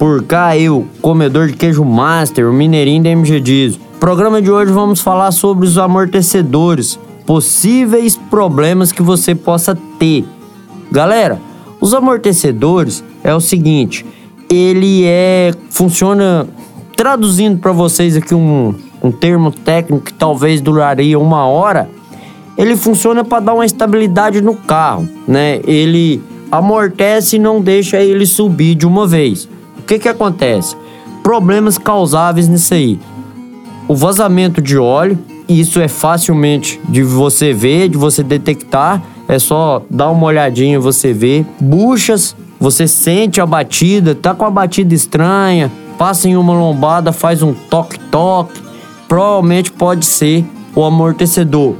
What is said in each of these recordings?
Por cá eu, comedor de queijo master, o mineirinho da MG Diesel. Programa de hoje vamos falar sobre os amortecedores, possíveis problemas que você possa ter. Galera, os amortecedores é o seguinte, ele é funciona traduzindo para vocês aqui um, um termo técnico que talvez duraria uma hora. Ele funciona para dar uma estabilidade no carro, né? Ele amortece e não deixa ele subir de uma vez. Que que acontece? Problemas causáveis nisso aí o vazamento de óleo. Isso é facilmente de você ver, de você detectar. É só dar uma olhadinha você vê. Buchas, você sente a batida, tá com a batida estranha, passa em uma lombada, faz um toque-toque. Provavelmente pode ser o amortecedor.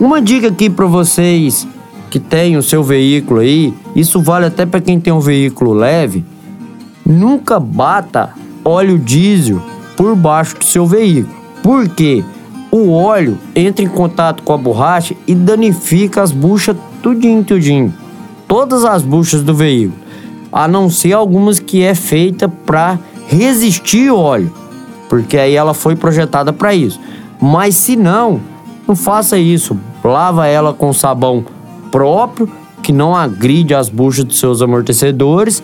Uma dica aqui para vocês que tem o seu veículo aí, isso vale até para quem tem um veículo leve. Nunca bata óleo diesel por baixo do seu veículo. Porque o óleo entra em contato com a borracha e danifica as buchas tudinho, tudinho. Todas as buchas do veículo. A não ser algumas que é feita para resistir óleo. Porque aí ela foi projetada para isso. Mas se não, não faça isso. Lava ela com sabão próprio, que não agride as buchas dos seus amortecedores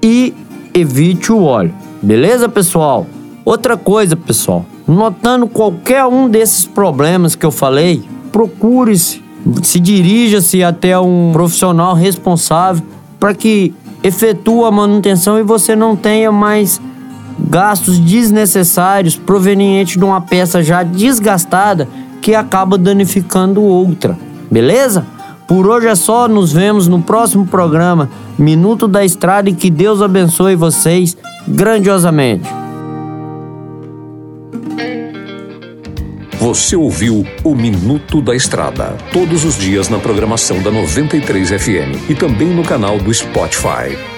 e evite o óleo. Beleza, pessoal? Outra coisa, pessoal, Notando qualquer um desses problemas que eu falei, procure-se, se dirija-se até um profissional responsável para que efetue a manutenção e você não tenha mais gastos desnecessários provenientes de uma peça já desgastada que acaba danificando outra. Beleza? Por hoje é só, nos vemos no próximo programa Minuto da Estrada e que Deus abençoe vocês grandiosamente. Você ouviu o Minuto da Estrada, todos os dias na programação da 93 FM e também no canal do Spotify.